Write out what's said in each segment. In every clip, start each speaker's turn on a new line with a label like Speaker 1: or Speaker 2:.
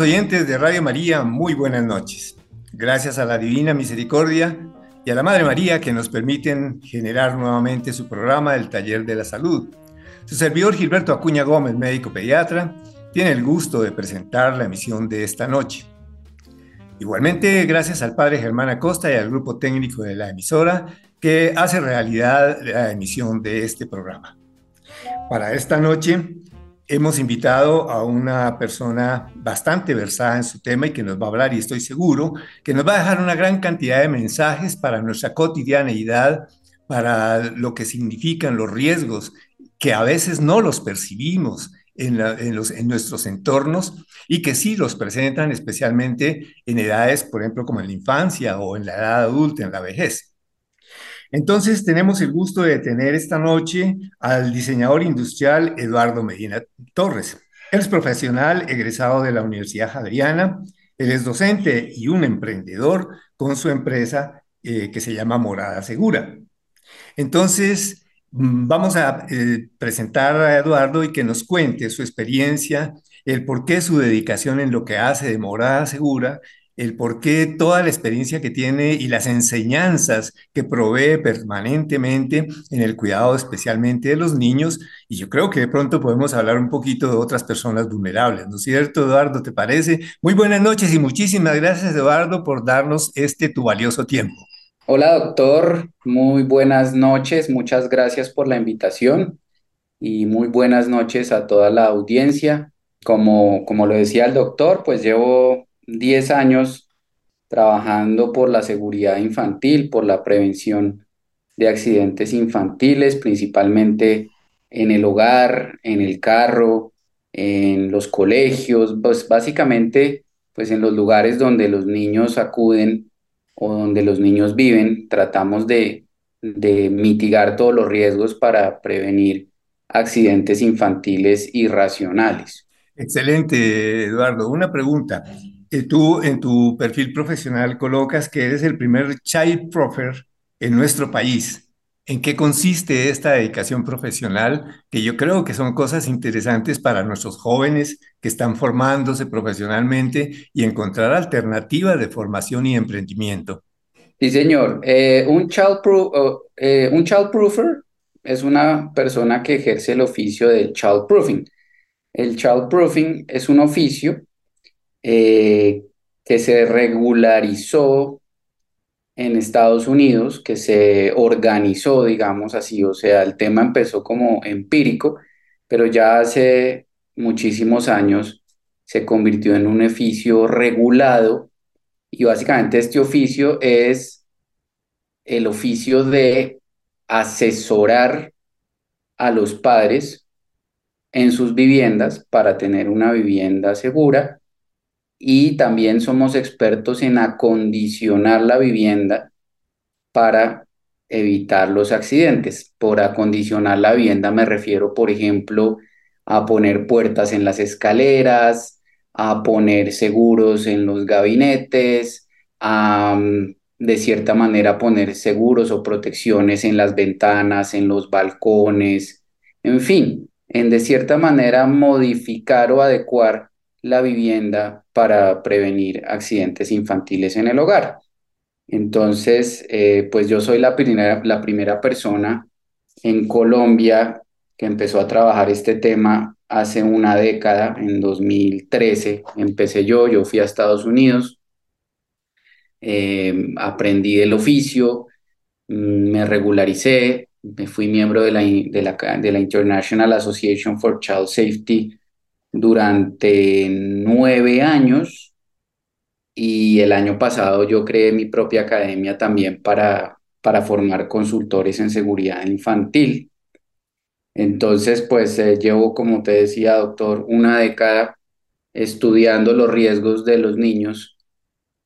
Speaker 1: Oyentes de Radio María, muy buenas noches. Gracias a la Divina Misericordia y a la Madre María que nos permiten generar nuevamente su programa del Taller de la Salud. Su servidor Gilberto Acuña Gómez, médico pediatra, tiene el gusto de presentar la emisión de esta noche. Igualmente, gracias al padre Germán Acosta y al grupo técnico de la emisora que hace realidad la emisión de este programa. Para esta noche hemos invitado a una persona bastante versada en su tema y que nos va a hablar, y estoy seguro que nos va a dejar una gran cantidad de mensajes para nuestra cotidianeidad, para lo que significan los riesgos, que a veces no los percibimos en, los, nuestros entornos y que sí los presentan especialmente en edades, por ejemplo, como en la infancia o en la edad adulta, en la vejez. Entonces tenemos el gusto de tener esta noche al diseñador industrial Eduardo Medina Torres. Él es profesional egresado de la Universidad Javeriana, él es docente y un emprendedor con su empresa eh, que se llama Morada Segura. Entonces, Mm, vamos a eh, presentar a Eduardo y que nos cuente su experiencia, el por qué su dedicación en lo que hace de Morada Segura, el por qué toda la experiencia que tiene y las enseñanzas que provee permanentemente en el cuidado especialmente de los niños. Y yo creo que de pronto podemos hablar un poquito de otras personas vulnerables, ¿no es cierto, Eduardo? ¿Te parece? Muy buenas noches y muchísimas gracias, Eduardo, por darnos este tu valioso tiempo.
Speaker 2: Hola doctor, muy buenas noches, muchas gracias por la invitación y muy buenas noches a toda la audiencia. Como, como lo decía el doctor, pues llevo 10 años trabajando por la seguridad infantil, por la prevención de accidentes infantiles, principalmente en el hogar, en el carro, en los colegios, pues básicamente pues en los lugares donde los niños acuden o donde los niños viven, tratamos de, mitigar todos los riesgos para prevenir accidentes infantiles irracionales.
Speaker 1: Excelente, Eduardo. Una pregunta. Eh, tú en tu perfil profesional colocas que eres el primer child profer en nuestro país. ¿En qué consiste esta dedicación profesional? Que yo creo que son cosas interesantes para nuestros jóvenes que están formándose profesionalmente y encontrar alternativas de formación y emprendimiento.
Speaker 2: Sí, señor. Eh, un, child eh, un child proofer es una persona que ejerce el oficio del child proofing. El child proofing es un oficio eh, que se regularizó en Estados Unidos que se organizó, digamos así, o sea, el tema empezó como empírico, pero ya hace muchísimos años se convirtió en un oficio regulado y básicamente este oficio es el oficio de asesorar a los padres en sus viviendas para tener una vivienda segura y también somos expertos en acondicionar la vivienda para evitar los accidentes. Por acondicionar la vivienda me refiero, por ejemplo, a poner puertas en las escaleras, a poner seguros en los gabinetes, a mm, de cierta manera poner seguros o protecciones en las ventanas, en los balcones, en fin, en de cierta manera modificar o adecuar la vivienda para prevenir accidentes infantiles en el hogar. Entonces, eh, pues yo soy la primera, la primera persona en Colombia que empezó a trabajar este tema hace una década, en 2013 empecé yo, yo fui a Estados Unidos, eh, aprendí del oficio, mm, me regularicé, me fui miembro de la, de la, de la International Association for Child Safety durante nueve años y el año pasado yo creé mi propia academia también para, para formar consultores en seguridad infantil. Entonces, pues eh, llevo, como te decía, doctor, una década estudiando los riesgos de los niños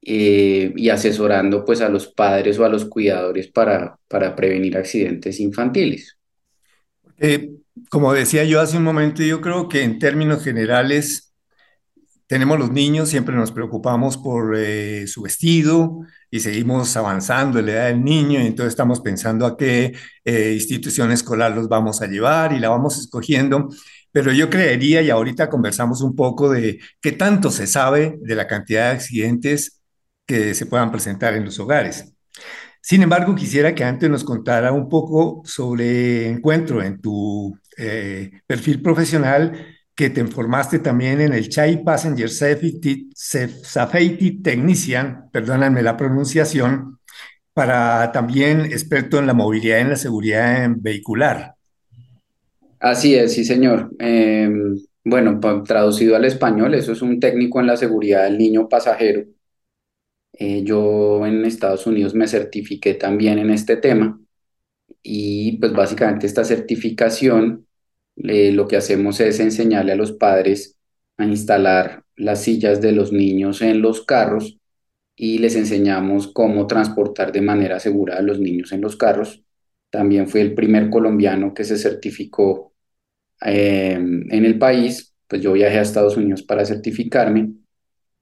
Speaker 2: eh, y asesorando pues a los padres o a los cuidadores para, para prevenir accidentes infantiles.
Speaker 1: Eh, como decía yo hace un momento, yo creo que en términos generales tenemos los niños, siempre nos preocupamos por eh, su vestido y seguimos avanzando en la edad del niño y entonces estamos pensando a qué eh, institución escolar los vamos a llevar y la vamos escogiendo. pero yo creería, y ahorita conversamos un poco de qué tanto se sabe de la cantidad de accidentes que se puedan presentar en los hogares. Sin embargo, quisiera que antes nos contara un poco sobre encuentro en tu eh, perfil profesional que te informaste también en el Chai Passenger Safety, Safety Technician, perdónenme la pronunciación, para también experto en la movilidad y en la seguridad vehicular.
Speaker 2: Así es, sí, señor. Em, bueno, traducido al español, eso es un técnico en la seguridad del niño pasajero. Eh, yo en Estados Unidos me certifiqué también en este tema y pues básicamente esta certificación eh, lo que hacemos es enseñarle a los padres a instalar las sillas de los niños en los carros y les enseñamos cómo transportar de manera segura a los niños en los carros. También fui el primer colombiano que se certificó em, en el país, pues yo viajé a Estados Unidos para certificarme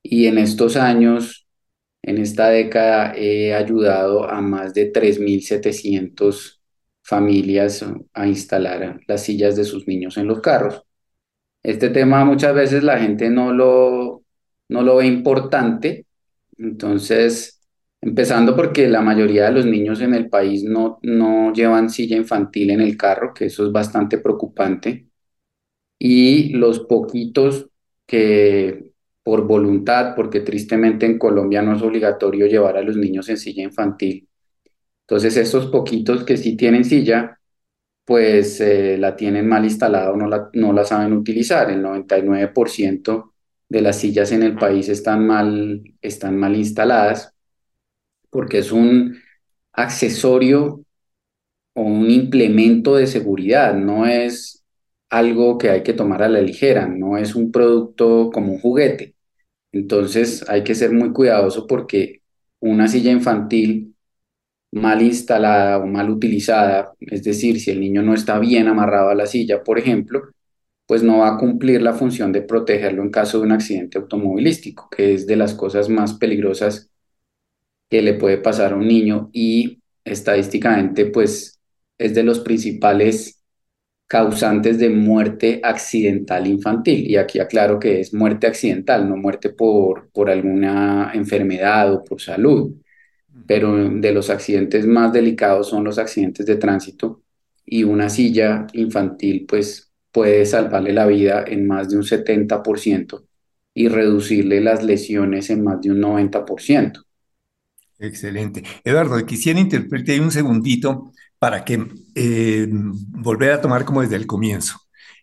Speaker 2: y en estos años, en esta década, he ayudado a más de 3.700 familias a instalar las sillas de sus niños en los carros. Este tema muchas veces la gente no lo, no lo ve importante, entonces, empezando porque la mayoría de los niños en el país no, no llevan silla infantil en el carro, que eso es bastante preocupante, y los poquitos que por voluntad, porque tristemente en Colombia no es obligatorio llevar a los niños en silla infantil, entonces, estos poquitos que sí tienen silla, pues eh, la tienen mal instalada o no la, no la saben utilizar. El 99% de las sillas en el país están mal, están mal instaladas porque es un accesorio o un implemento de seguridad, no es algo que hay que tomar a la ligera, no es un producto como un juguete. Entonces hay que ser muy cuidadoso porque una silla infantil mal instalada o mal utilizada, es decir, si el niño no está bien amarrado a la silla, por ejemplo, pues no va a cumplir la función de protegerlo en caso de un accidente automovilístico, que es de las cosas más peligrosas que le puede pasar a un niño y estadísticamente pues es de los principales causantes de muerte accidental infantil. Y aquí aclaro que es muerte accidental, no muerte por, por alguna enfermedad o por salud pero de los accidentes más delicados son los accidentes de tránsito y una silla infantil pues puede salvarle la vida en más de un 70% y reducirle las lesiones en más de un 90%.
Speaker 1: Excelente. Eduardo, quisiera interpretar un segundito para que eh, volver a tomar como desde el comienzo.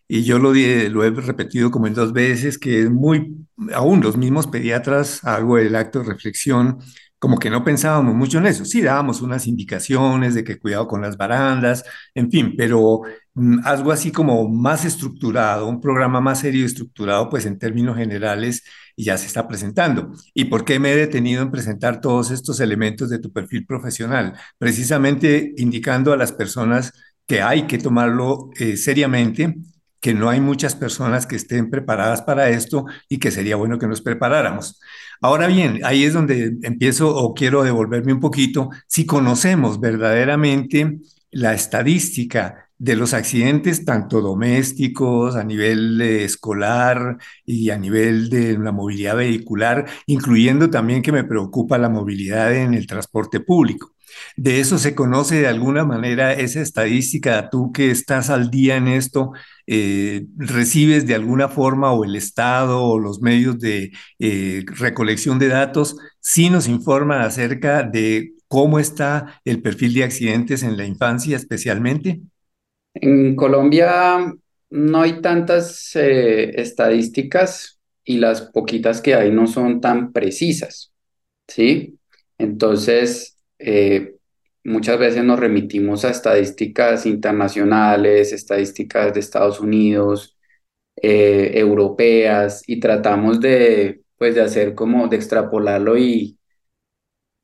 Speaker 1: Y yo lo, lo he repetido como en dos veces, que es muy, aún los mismos pediatras hago el acto de reflexión como que no pensábamos mucho en eso. Sí, dábamos unas indicaciones de que cuidado con las barandas, en fin, pero mm, algo así como más estructurado, un programa más serio y estructurado, pues en términos generales, y ya se está presentando. ¿Y por qué me he detenido en presentar todos estos elementos de tu perfil profesional? Precisamente indicando a las personas que hay que tomarlo eh, seriamente que no hay muchas personas que estén preparadas para esto y que sería bueno que nos preparáramos. Ahora bien, ahí es donde empiezo o quiero devolverme un poquito. Si conocemos verdaderamente la estadística de los accidentes, tanto domésticos, a nivel escolar y a nivel de la movilidad vehicular, incluyendo también que me preocupa la movilidad en el transporte público. ¿De eso se conoce de alguna manera esa estadística? Tú que estás al día en esto, eh, ¿recibes de alguna forma o el Estado o los medios de eh, recolección de datos sí nos informan acerca de cómo está el perfil de accidentes en la infancia especialmente?
Speaker 2: En Colombia no hay tantas eh, estadísticas y las poquitas que hay no son tan precisas, ¿sí? Entonces, eh, muchas veces nos remitimos a estadísticas internacionales, estadísticas de Estados Unidos, eh, europeas, y tratamos de, pues, de hacer como de extrapolarlo y,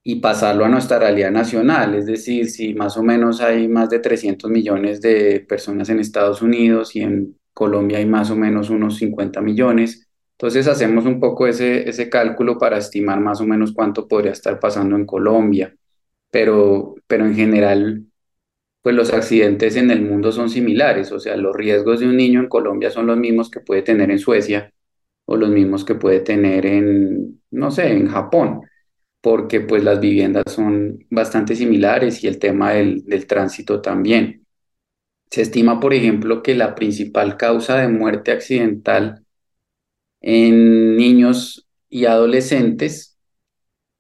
Speaker 2: y pasarlo a nuestra realidad nacional. Es decir, si más o menos hay más de 300 millones de personas en Estados Unidos y en Colombia hay más o menos unos 50 millones, entonces hacemos un poco ese, ese cálculo para estimar más o menos cuánto podría estar pasando en Colombia pero, pero en general, pues los accidentes en el mundo son similares, o sea, los riesgos de un niño en Colombia son los mismos que puede tener en Suecia o los mismos que puede tener en, no sé, en Japón, porque pues las viviendas son bastante similares y el tema del, del tránsito también. Se estima, por ejemplo, que la principal causa de muerte accidental en niños y adolescentes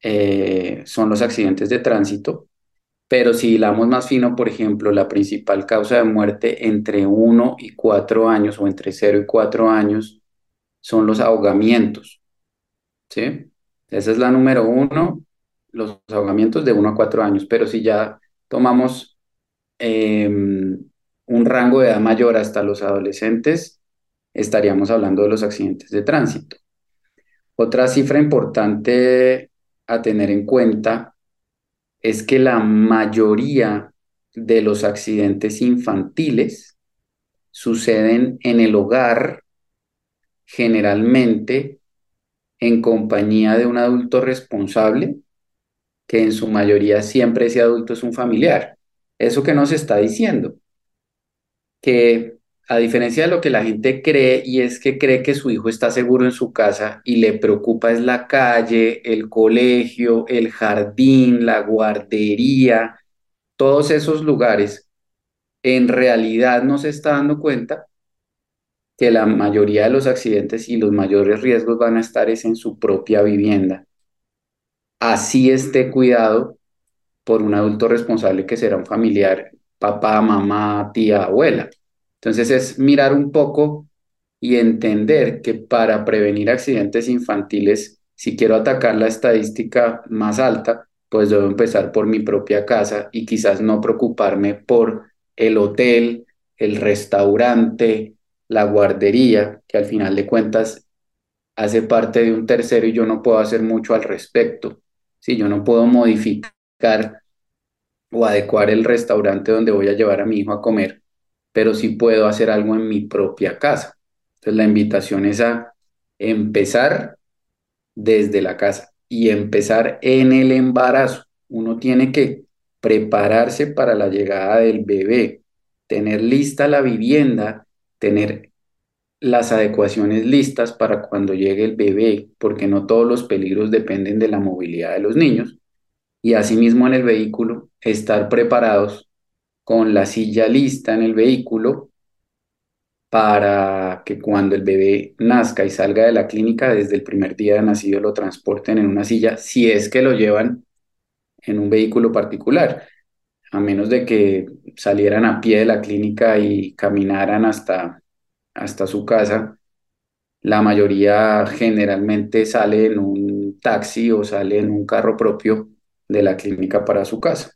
Speaker 2: eh, son los accidentes de tránsito, pero si hilamos más fino, por ejemplo, la principal causa de muerte entre 1 y 4 años o entre 0 y 4 años son los ahogamientos. ¿Sí? Esa es la número uno, los ahogamientos de 1 a 4 años, pero si ya tomamos em, un rango de edad mayor hasta los adolescentes, estaríamos hablando de los accidentes de tránsito. Otra cifra importante a tener en cuenta es que la mayoría de los accidentes infantiles suceden en el hogar, generalmente en compañía de un adulto responsable, que en su mayoría siempre ese adulto es un familiar. ¿Eso que nos está diciendo? Que a diferencia de lo que la gente cree, y es que cree que su hijo está seguro en su casa y le preocupa es la calle, el colegio, el jardín, la guardería, todos esos lugares, en realidad no se está dando cuenta que la mayoría de los accidentes y los mayores riesgos van a estar es en su propia vivienda. Así esté cuidado por un adulto responsable que será un familiar, papá, mamá, tía, abuela. Entonces es mirar un poco y entender que para prevenir accidentes infantiles, si quiero atacar la estadística más alta, pues debo empezar por mi propia casa y quizás no preocuparme por el hotel, el restaurante, la guardería, que al final de cuentas hace parte de un tercero y yo no puedo hacer mucho al respecto. Si yo no puedo modificar o adecuar el restaurante donde voy a llevar a mi hijo a comer, pero sí puedo hacer algo en mi propia casa. Entonces la invitación es a empezar desde la casa y empezar en el embarazo. Uno tiene que prepararse para la llegada del bebé, tener lista la vivienda, tener las adecuaciones listas para cuando llegue el bebé, porque no todos los peligros dependen de la movilidad de los niños. Y asimismo en el vehículo, estar preparados con la silla lista en el vehículo para que cuando el bebé nazca y salga de la clínica desde el primer día de nacido lo transporten en una silla, si es que lo llevan en un vehículo particular, a menos de que salieran a pie de la clínica y caminaran hasta, hasta su casa. La mayoría generalmente sale en un taxi o sale en un carro propio de la clínica para su casa.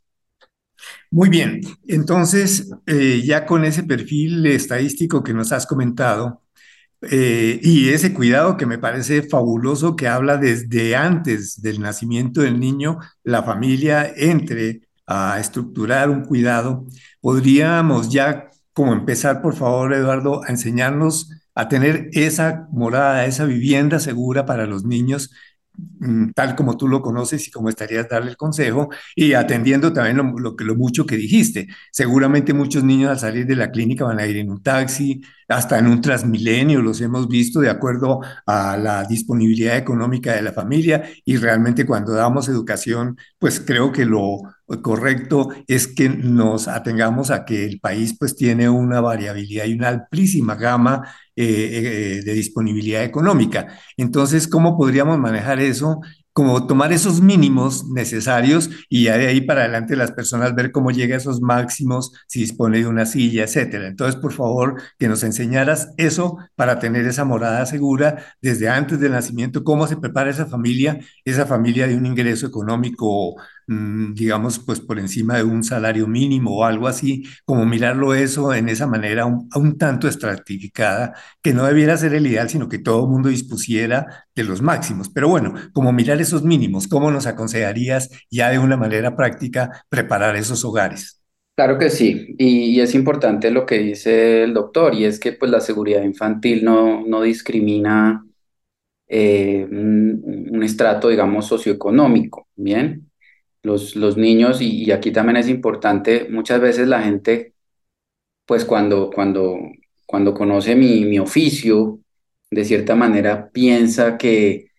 Speaker 1: Muy bien, entonces eh, ya con ese perfil estadístico que nos has comentado eh, y ese cuidado que me parece fabuloso que habla desde antes del nacimiento del niño, la familia entre a estructurar un cuidado, podríamos ya como empezar, por favor, Eduardo, a enseñarnos a tener esa morada, esa vivienda segura para los niños tal como tú lo conoces y como estarías darle el consejo y atendiendo también lo, que, lo mucho que dijiste. Seguramente muchos niños al salir de la clínica van a ir en un taxi, hasta en un transmilenio, los hemos visto de acuerdo a la disponibilidad económica de la familia y realmente cuando damos educación, pues creo que lo correcto es que nos atengamos a que el país pues tiene una variabilidad y una amplísima gama eh, eh, de disponibilidad económica. Entonces, ¿cómo podríamos manejar eso? Como tomar esos mínimos necesarios y ya de ahí para adelante las personas ver cómo llega a esos máximos, si dispone de una silla, etcétera. Entonces, por favor, que nos enseñaras eso para tener esa morada segura desde antes del nacimiento, cómo se prepara esa familia, esa familia de un ingreso económico digamos, pues por encima de un salario mínimo o algo así, como mirarlo eso en esa manera un, un tanto estratificada, que no debiera ser el ideal, sino que todo el mundo dispusiera de los máximos. Pero bueno, como mirar esos mínimos, ¿cómo nos aconsejarías ya de una manera práctica preparar esos hogares?
Speaker 2: Claro que sí, y, es importante lo que dice el doctor, y es que pues la seguridad infantil no, no discrimina eh, un, un estrato, digamos, socioeconómico, ¿bien? Los, los niños, y, aquí también es importante, muchas veces la gente, pues cuando, cuando, cuando conoce mi, mi oficio, de cierta manera piensa que,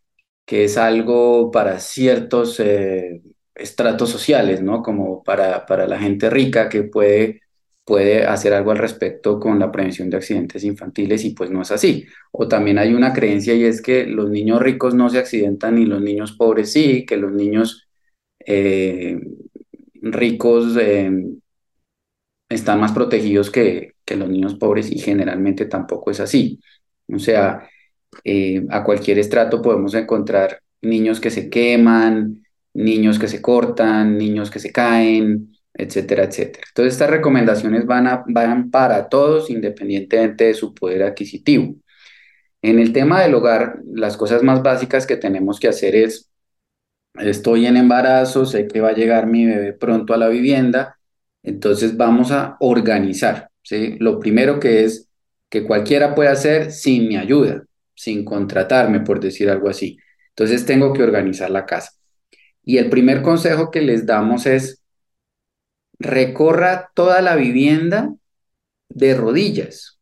Speaker 2: que es algo para ciertos eh, estratos sociales, ¿no? Como para, para la gente rica que puede, puede hacer algo al respecto con la prevención de accidentes infantiles y pues no es así. O también hay una creencia y es que los niños ricos no se accidentan y los niños pobres sí, que los niños eh, ricos eh, están más protegidos que, que los niños pobres y generalmente tampoco es así. O sea, eh, a cualquier estrato podemos encontrar niños que se queman, niños que se cortan, niños que se caen, etcétera, etcétera. Entonces estas recomendaciones van, a, van para todos independientemente de su poder adquisitivo. En el tema del hogar, las cosas más básicas que tenemos que hacer es, estoy en embarazo, sé que va a llegar mi bebé pronto a la vivienda, entonces vamos a organizar. ¿sí? Lo primero que es que cualquiera puede hacer sin mi ayuda, sin contratarme, por decir algo así. Entonces tengo que organizar la casa. Y el primer consejo que les damos es, recorra toda la vivienda de rodillas.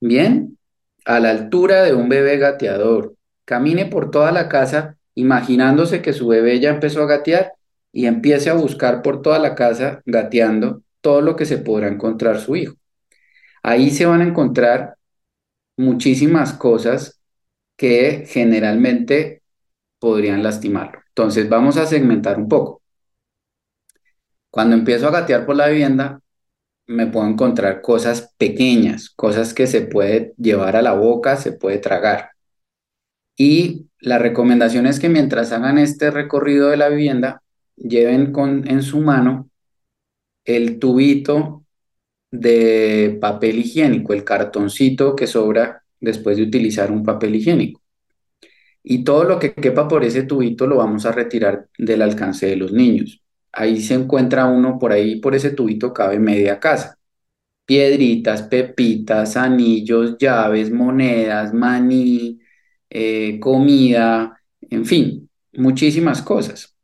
Speaker 2: Bien, a la altura de un bebé gateador. Camine por toda la casa imaginándose que su bebé ya empezó a gatear y empiece a buscar por toda la casa gateando todo lo que se podrá encontrar su hijo. Ahí se van a encontrar muchísimas cosas que generalmente podrían lastimarlo. Entonces vamos a segmentar un poco. Cuando empiezo a gatear por la vivienda, me puedo encontrar cosas pequeñas, cosas que se puede llevar a la boca, se puede tragar. Y la recomendación es que mientras hagan este recorrido de la vivienda, lleven con, en su mano el tubito de papel higiénico, el cartoncito que sobra después de utilizar un papel higiénico. Y todo lo que quepa por ese tubito lo vamos a retirar del alcance de los niños. Ahí se encuentra uno, por ahí por ese tubito cabe media casa. Piedritas, pepitas, anillos, llaves, monedas, maní, eh, comida, en fin, muchísimas cosas.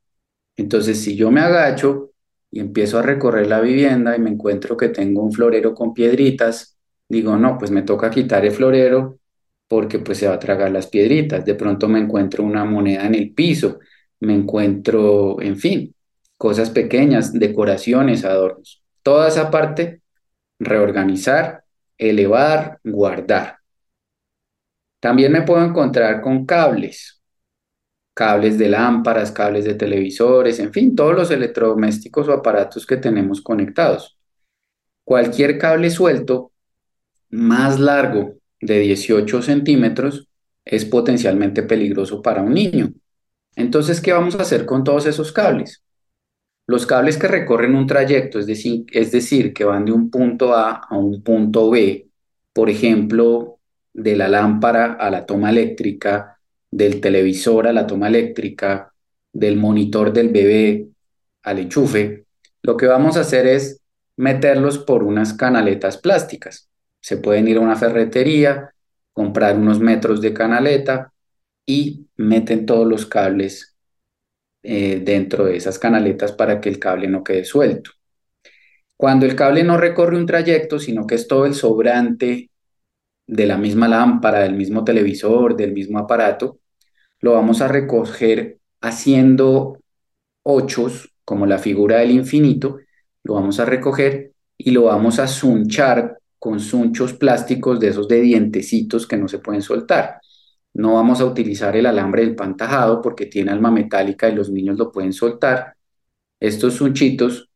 Speaker 2: Entonces, si yo me agacho y empiezo a recorrer la vivienda y me encuentro que tengo un florero con piedritas, digo, no, pues me toca quitar el florero porque pues se va a tragar las piedritas. De pronto me encuentro una moneda en el piso, me encuentro, en fin, cosas pequeñas, decoraciones, adornos. Toda esa parte, reorganizar, elevar, guardar. También me puedo encontrar con cables, cables de lámparas, cables de televisores, en fin, todos los electrodomésticos o aparatos que tenemos conectados. Cualquier cable suelto más largo de 18 centímetros es potencialmente peligroso para un niño. Entonces, ¿qué vamos a hacer con todos esos cables? Los cables que recorren un trayecto, es decir, es decir, que van de un punto A a un punto B, por ejemplo, de la lámpara a la toma eléctrica, del televisor a la toma eléctrica, del monitor del bebé al enchufe, lo que vamos a hacer es meterlos por unas canaletas plásticas. Se pueden ir a una ferretería, comprar unos metros de canaleta y meten todos los cables eh, dentro de esas canaletas para que el cable no quede suelto. Cuando el cable no recorre un trayecto, sino que es todo el sobrante de la misma lámpara, del mismo televisor, del mismo aparato, lo vamos a recoger haciendo ochos, como la figura del infinito, lo vamos a recoger y lo vamos a sunchar con sunchos plásticos de esos de dientecitos que no se pueden soltar. No vamos a utilizar el alambre del pantajado porque tiene alma metálica y los niños lo pueden soltar. Estos sunchitos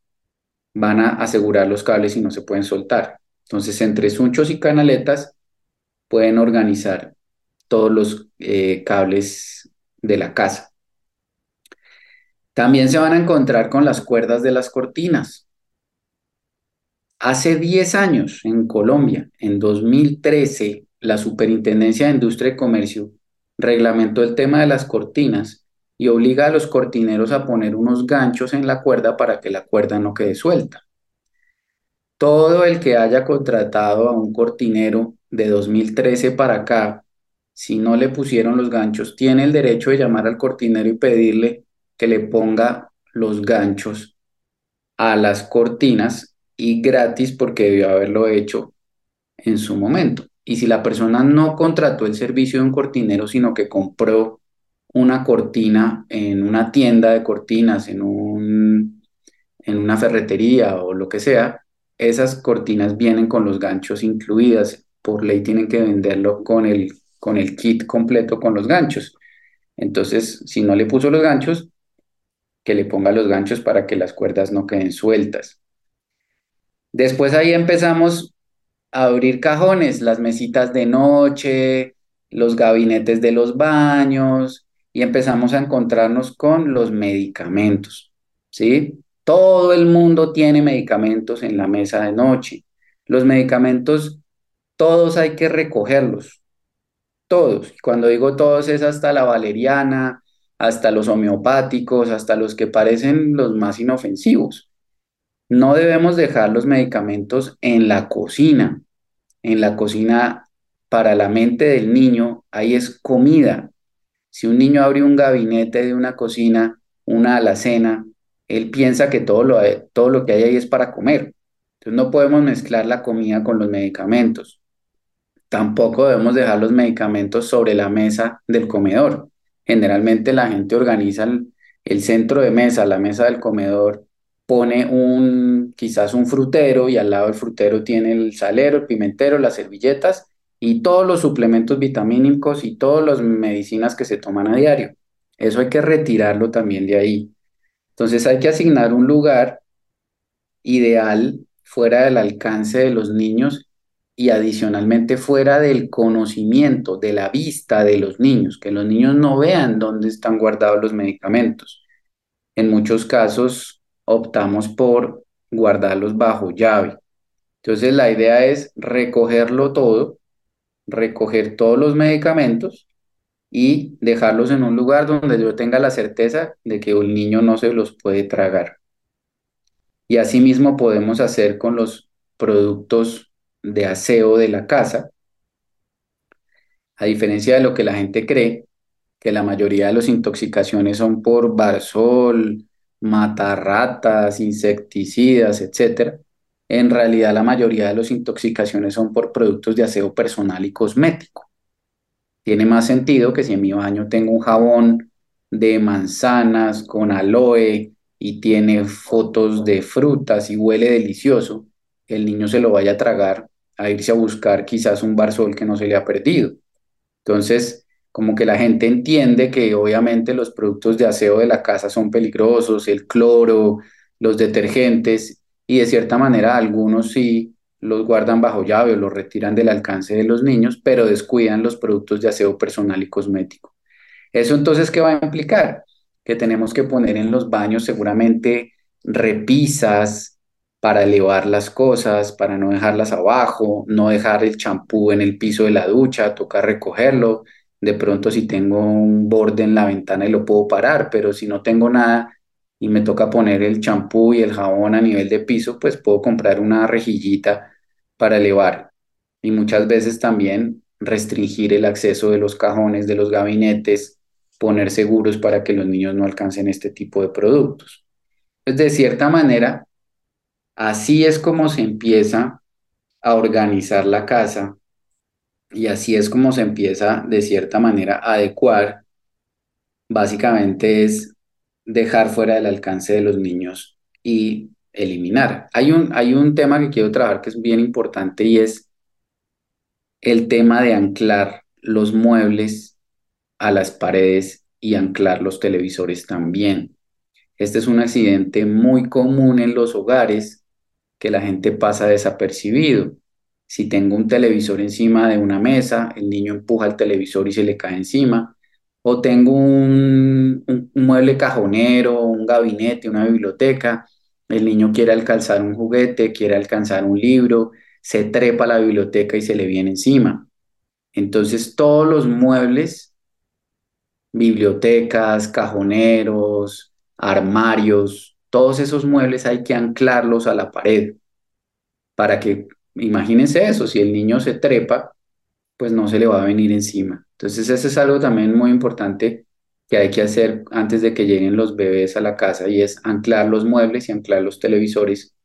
Speaker 2: van a asegurar los cables y no se pueden soltar. Entonces, entre sunchos y canaletas pueden organizar todos los eh, cables de la casa. También se van a encontrar con las cuerdas de las cortinas. Hace 10 años en Colombia, en 2013, la Superintendencia de Industria y Comercio reglamentó el tema de las cortinas y obliga a los cortineros a poner unos ganchos en la cuerda para que la cuerda no quede suelta. Todo el que haya contratado a un cortinero de 2013 para acá, si no le pusieron los ganchos, tiene el derecho de llamar al cortinero y pedirle que le ponga los ganchos a las cortinas y gratis porque debió haberlo hecho en su momento. Y si la persona no contrató el servicio de un cortinero, sino que compró una cortina en una tienda de cortinas, en, un, en una ferretería o lo que sea, esas cortinas vienen con los ganchos incluidas. Por ley tienen que venderlo con el, con el kit completo con los ganchos. Entonces, si no le puso los ganchos, que le ponga los ganchos para que las cuerdas no queden sueltas. Después ahí empezamos a abrir cajones, las mesitas de noche, los gabinetes de los baños y empezamos a encontrarnos con los medicamentos, ¿sí? Todo el mundo tiene medicamentos en la mesa de noche. Los medicamentos, todos hay que recogerlos, todos. Cuando digo todos es hasta la valeriana, hasta los homeopáticos, hasta los que parecen los más inofensivos. No debemos dejar los medicamentos en la cocina. En la cocina, para la mente del niño, ahí es comida. Si un niño abre un gabinete de una cocina, una alacena, él piensa que todo lo, todo lo que hay ahí es para comer. Entonces no podemos mezclar la comida con los medicamentos. Tampoco debemos dejar los medicamentos sobre la mesa del comedor. Generalmente la gente organiza el, centro de mesa, la mesa del comedor, pone un, quizás un frutero y al lado del frutero tiene el salero, el pimentero, las servilletas y todos los suplementos vitamínicos y todas las medicinas que se toman a diario. Eso hay que retirarlo también de ahí. Entonces hay que asignar un lugar ideal fuera del alcance de los niños y adicionalmente fuera del conocimiento, de la vista de los niños, que los niños no vean dónde están guardados los medicamentos. En muchos casos optamos por guardarlos bajo llave. Entonces la idea es recogerlo todo, recoger todos los medicamentos y dejarlos en un lugar donde yo tenga la certeza de que el niño no se los puede tragar. Y asimismo podemos hacer con los productos de aseo de la casa, a diferencia de lo que la gente cree, que la mayoría de las intoxicaciones son por barzol, matarratas, insecticidas, etc. En realidad la mayoría de las intoxicaciones son por productos de aseo personal y cosmético. Tiene más sentido que si en mi baño tengo un jabón de manzanas con aloe y tiene fotos de frutas y huele delicioso, el niño se lo vaya a tragar a irse a buscar quizás un barzol que no se le ha perdido. Entonces, como que la gente entiende que obviamente los productos de aseo de la casa son peligrosos, el cloro, los detergentes, y de cierta manera algunos sí los guardan bajo llave o los retiran del alcance de los niños, pero descuidan los productos de aseo personal y cosmético. ¿Eso entonces qué va a implicar? Que tenemos que poner en los baños seguramente repisas, para elevar las cosas, para no dejarlas abajo, no dejar el champú en el piso de la ducha, tocar recogerlo. De pronto si tengo un borde en la ventana y lo puedo parar, pero si no tengo nada y me toca poner el champú y el jabón a nivel de piso, pues puedo comprar una rejillita para elevar. Y muchas veces también restringir el acceso de los cajones, de los gabinetes, poner seguros para que los niños no alcancen este tipo de productos. Pues de cierta manera, Así es como se empieza a organizar la casa y así es como se empieza de cierta manera a adecuar. Básicamente es dejar fuera del alcance de los niños y eliminar. Hay un, hay un tema que quiero trabajar que es bien importante y es el tema de anclar los muebles a las paredes y anclar los televisores también. Este es un accidente muy común en los hogares que la gente pasa desapercibido. Si tengo un televisor encima de una mesa, el niño empuja el televisor y se le cae encima. O tengo un, mueble cajonero, un gabinete, una biblioteca, el niño quiere alcanzar un juguete, quiere alcanzar un libro, se trepa a la biblioteca y se le viene encima. Entonces todos los muebles, bibliotecas, cajoneros, armarios, todos esos muebles hay que anclarlos a la pared para que, imagínense eso, si el niño se trepa, pues no se le va a venir encima. Entonces, eso es algo también muy importante que hay que hacer antes de que lleguen los bebés a la casa y es anclar los muebles y anclar los televisores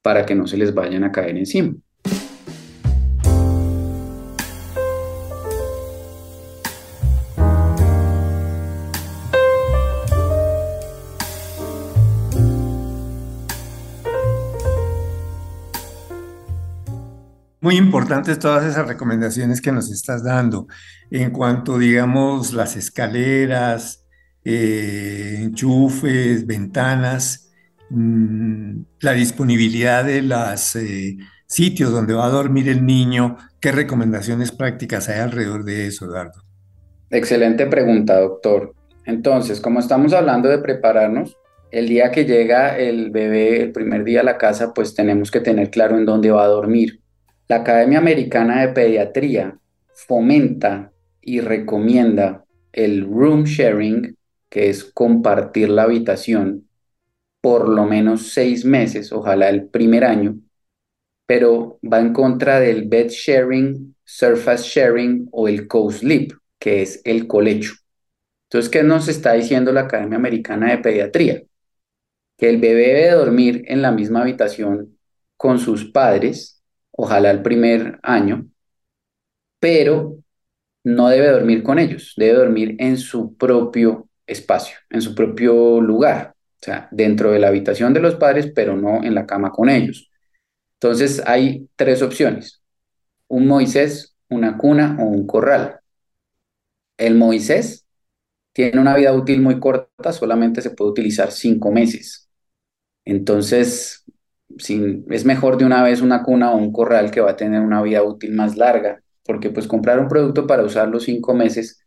Speaker 2: para que no se les vayan a caer encima.
Speaker 1: Muy importantes todas esas recomendaciones que nos estás dando en cuanto, digamos, las escaleras, eh, enchufes, ventanas, mm, la disponibilidad de los eh, sitios donde va a dormir el niño. ¿Qué recomendaciones prácticas hay alrededor de eso, Eduardo?
Speaker 2: Excelente pregunta, doctor. Entonces, como estamos hablando de prepararnos, el día que llega el bebé, el primer día a la casa, pues tenemos que tener claro en dónde va a dormir. La Academia Americana de Pediatría fomenta y recomienda el room sharing, que es compartir la habitación, por lo menos seis meses, ojalá el primer año, pero va en contra del bed sharing, surface sharing o el co-sleep, que es el colecho. Entonces, ¿qué nos está diciendo la Academia Americana de Pediatría? Que el bebé debe dormir en la misma habitación con sus padres ojalá el primer año, pero no debe dormir con ellos, debe dormir en su propio espacio, en su propio lugar, o sea, dentro de la habitación de los padres, pero no en la cama con ellos. Entonces hay tres opciones, un Moisés, una cuna o un corral. El Moisés tiene una vida útil muy corta, solamente se puede utilizar cinco meses. Entonces, es mejor de una vez una cuna o un corral que va a tener una vida útil más larga, porque pues comprar un producto para usarlo cinco meses,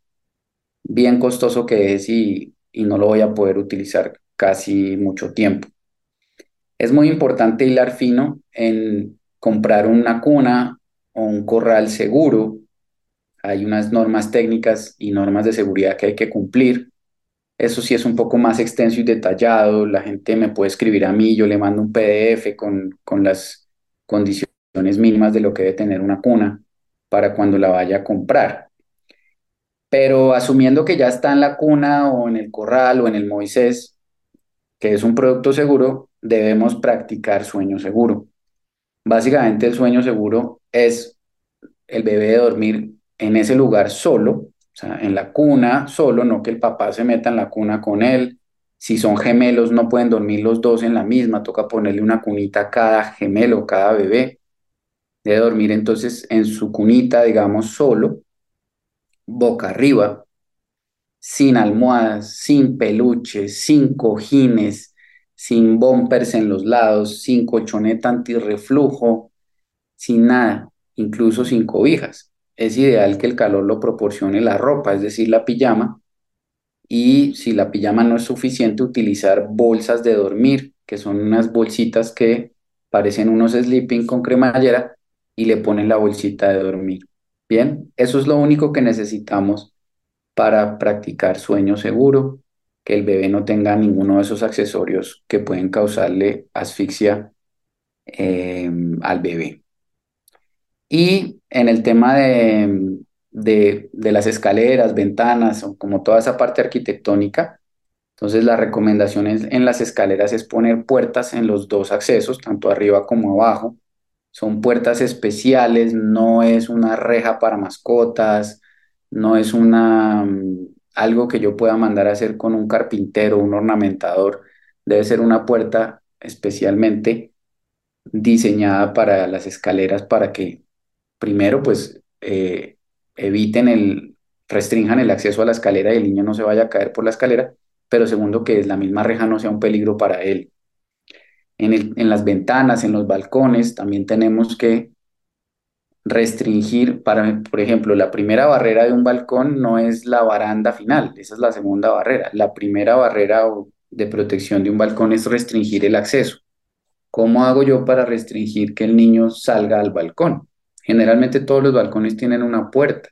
Speaker 2: bien costoso que es y, y no lo voy a poder utilizar casi mucho tiempo. Es muy importante hilar fino en comprar una cuna o un corral seguro. Hay unas normas técnicas y normas de seguridad que hay que cumplir. Eso sí es un poco más extenso y detallado. La gente me puede escribir a mí, yo le mando un PDF con, con las condiciones mínimas de lo que debe tener una cuna para cuando la vaya a comprar. Pero asumiendo que ya está en la cuna o en el corral o en el Moisés, que es un producto seguro, debemos practicar sueño seguro. Básicamente el sueño seguro es el bebé dormir en ese lugar solo, o sea, en la cuna solo, no que el papá se meta en la cuna con él. Si son gemelos, no pueden dormir los dos en la misma, toca ponerle una cunita a cada gemelo, cada bebé. Debe dormir entonces en su cunita, digamos, solo, boca arriba, sin almohadas, sin peluches, sin cojines, sin bumpers en los lados, sin colchoneta antirreflujo, sin nada, incluso sin cobijas es ideal que el calor lo proporcione la ropa, es decir, la pijama. Y si la pijama no es suficiente, utilizar bolsas de dormir, que son unas bolsitas que parecen unos sleeping con cremallera y le ponen la bolsita de dormir. Bien, eso es lo único que necesitamos para practicar sueño seguro, que el bebé no tenga ninguno de esos accesorios que pueden causarle asfixia eh, al bebé. Y en el tema de, de, las escaleras, ventanas, o como toda esa parte arquitectónica, entonces la recomendación en las escaleras es poner puertas en los dos accesos, tanto arriba como abajo. Son puertas especiales, no es una reja para mascotas, no es una, mm, algo que yo pueda mandar a hacer con un carpintero, un ornamentador. Debe ser una puerta especialmente diseñada para las escaleras para que primero, pues eh, eviten el, restrinjan el acceso a la escalera y el niño no se vaya a caer por la escalera, pero segundo, que la misma reja no sea un peligro para él. En, las ventanas, en los balcones, también tenemos que restringir, para, por ejemplo, la primera barrera de un balcón no es la baranda final, esa es la segunda barrera. La primera barrera de protección de un balcón es restringir el acceso. ¿Cómo hago yo para restringir que el niño salga al balcón? Generalmente todos los balcones tienen una puerta.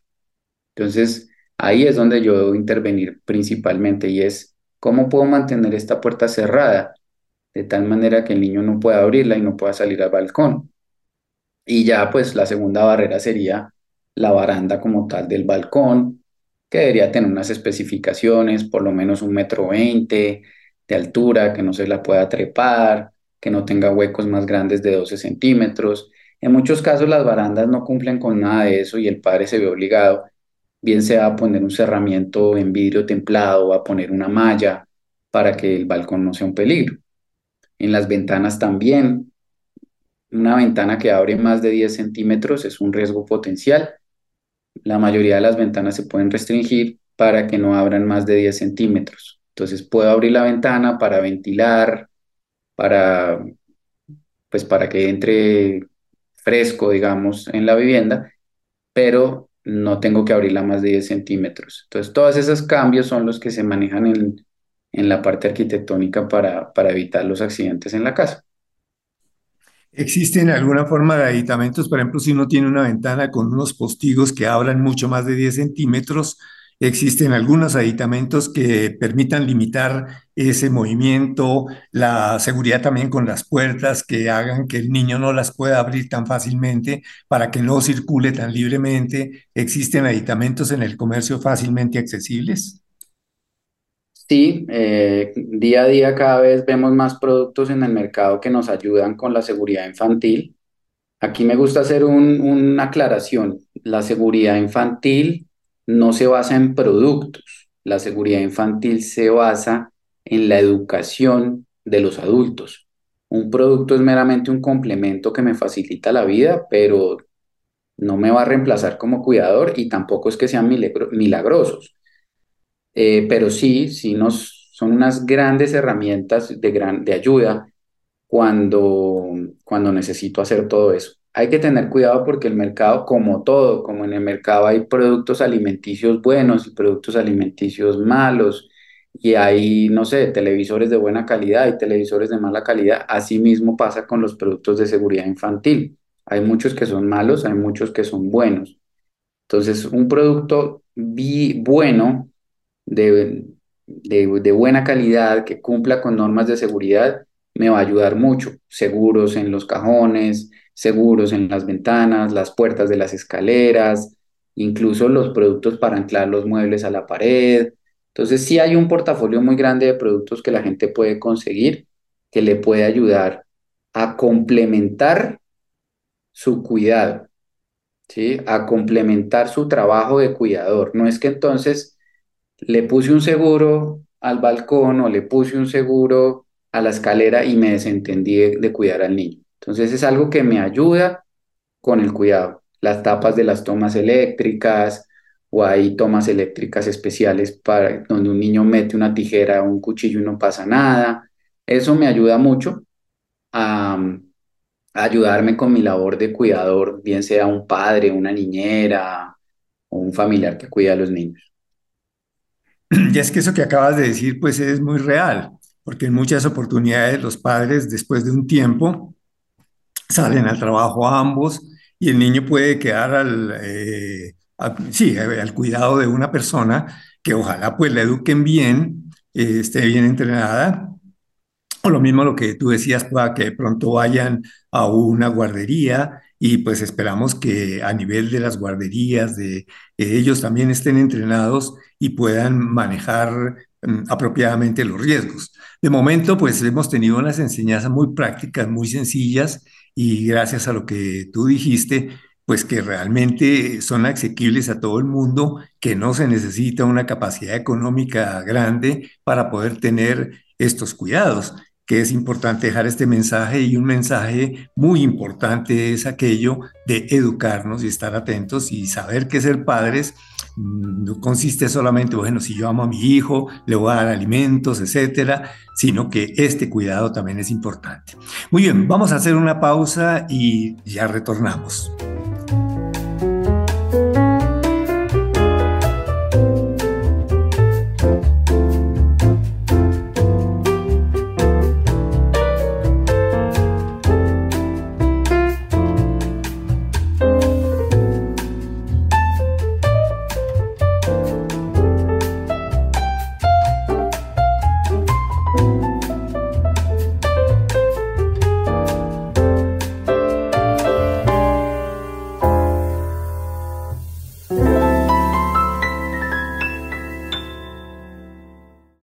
Speaker 2: Entonces, ahí es donde yo debo intervenir principalmente y es cómo puedo mantener esta puerta cerrada de tal manera que el niño no pueda abrirla y no pueda salir al balcón. Y ya pues la segunda barrera sería la baranda como tal del balcón que debería tener unas especificaciones, por lo menos un metro veinte de altura, que no se la pueda trepar, que no tenga huecos más grandes de 12 centímetros. En muchos casos las barandas no cumplen con nada de eso y el padre se ve obligado, bien sea a poner un cerramiento en vidrio templado o a poner una malla para que el balcón no sea un peligro. En las ventanas también, una ventana que abre más de 10 centímetros es un riesgo potencial la mayoría de las ventanas se pueden restringir para que no abran más de 10 centímetros. Entonces puedo abrir la ventana para ventilar, para, pues para que entre fresco, digamos, en la vivienda, pero no tengo que abrirla más de 10 centímetros. Entonces todos esos cambios son los que se manejan en, en la parte arquitectónica para, para evitar los accidentes en la casa.
Speaker 1: ¿Existen alguna forma de aditamentos? Por ejemplo, si uno tiene una ventana con unos postigos que abran mucho más de 10 centímetros, existen algunos aditamentos que permitan limitar ese movimiento, la seguridad también con las puertas que hagan que el niño no las pueda abrir tan fácilmente para que no circule tan libremente. ¿Existen aditamentos en el comercio fácilmente accesibles?
Speaker 2: Sí, eh, día a día cada vez vemos más productos en el mercado que nos ayudan con la seguridad infantil. Aquí me gusta hacer una aclaración. La seguridad infantil no se basa en productos. La seguridad infantil se basa en la educación de los adultos. Un producto es meramente un complemento que me facilita la vida, pero no me va a reemplazar como cuidador y tampoco es que sean milagrosos. Eh, pero sí, sí nos, son unas grandes herramientas de, gran, de ayuda cuando, cuando necesito hacer todo eso. Hay que tener cuidado porque el mercado, como todo, como en el mercado hay productos alimenticios buenos y productos alimenticios malos, y hay, no sé, televisores de buena calidad y televisores de mala calidad. Así mismo pasa con los productos de seguridad infantil. Hay muchos que son malos, hay muchos que son buenos. Entonces, un producto bueno de, de, buena calidad, que cumpla con normas de seguridad, me va a ayudar mucho. Seguros en los cajones, seguros en las ventanas, las puertas de las escaleras, incluso los productos para anclar los muebles a la pared. Entonces sí hay un portafolio muy grande de productos que la gente puede conseguir que le puede ayudar a complementar su cuidado, ¿sí? A complementar su trabajo de cuidador. No es que entonces le puse un seguro al balcón o le puse un seguro a la escalera y me desentendí de, cuidar al niño. Entonces es algo que me ayuda con el cuidado. Las tapas de las tomas eléctricas o hay tomas eléctricas especiales para donde un niño mete una tijera o un cuchillo y no pasa nada. Eso me ayuda mucho a, a ayudarme con mi labor de cuidador, bien sea un padre, una niñera o un familiar que cuida a los niños.
Speaker 1: Y es que eso que acabas de decir, pues es muy real, porque en muchas oportunidades los padres, después de un tiempo, salen al trabajo ambos y el niño puede quedar al, eh, sí, al cuidado de una persona que ojalá pues le eduquen bien, eh, esté bien entrenada, o lo mismo lo que tú decías, para que pronto vayan a una guardería y pues esperamos que a nivel de las guarderías, de ellos también estén entrenados y puedan manejar mm, apropiadamente los riesgos. De momento, pues hemos tenido unas enseñanzas muy prácticas, muy sencillas y gracias a lo que tú dijiste, pues que realmente son asequibles a todo el mundo, que no se necesita una capacidad económica grande para poder tener estos cuidados que es importante dejar este mensaje y un mensaje muy importante es aquello de educarnos y estar atentos y saber que ser padres mm, no consiste solamente, bueno, si yo amo a mi hijo, le voy a dar alimentos, etcétera, sino que este cuidado también es importante. Muy bien, vamos a hacer una pausa y ya retornamos.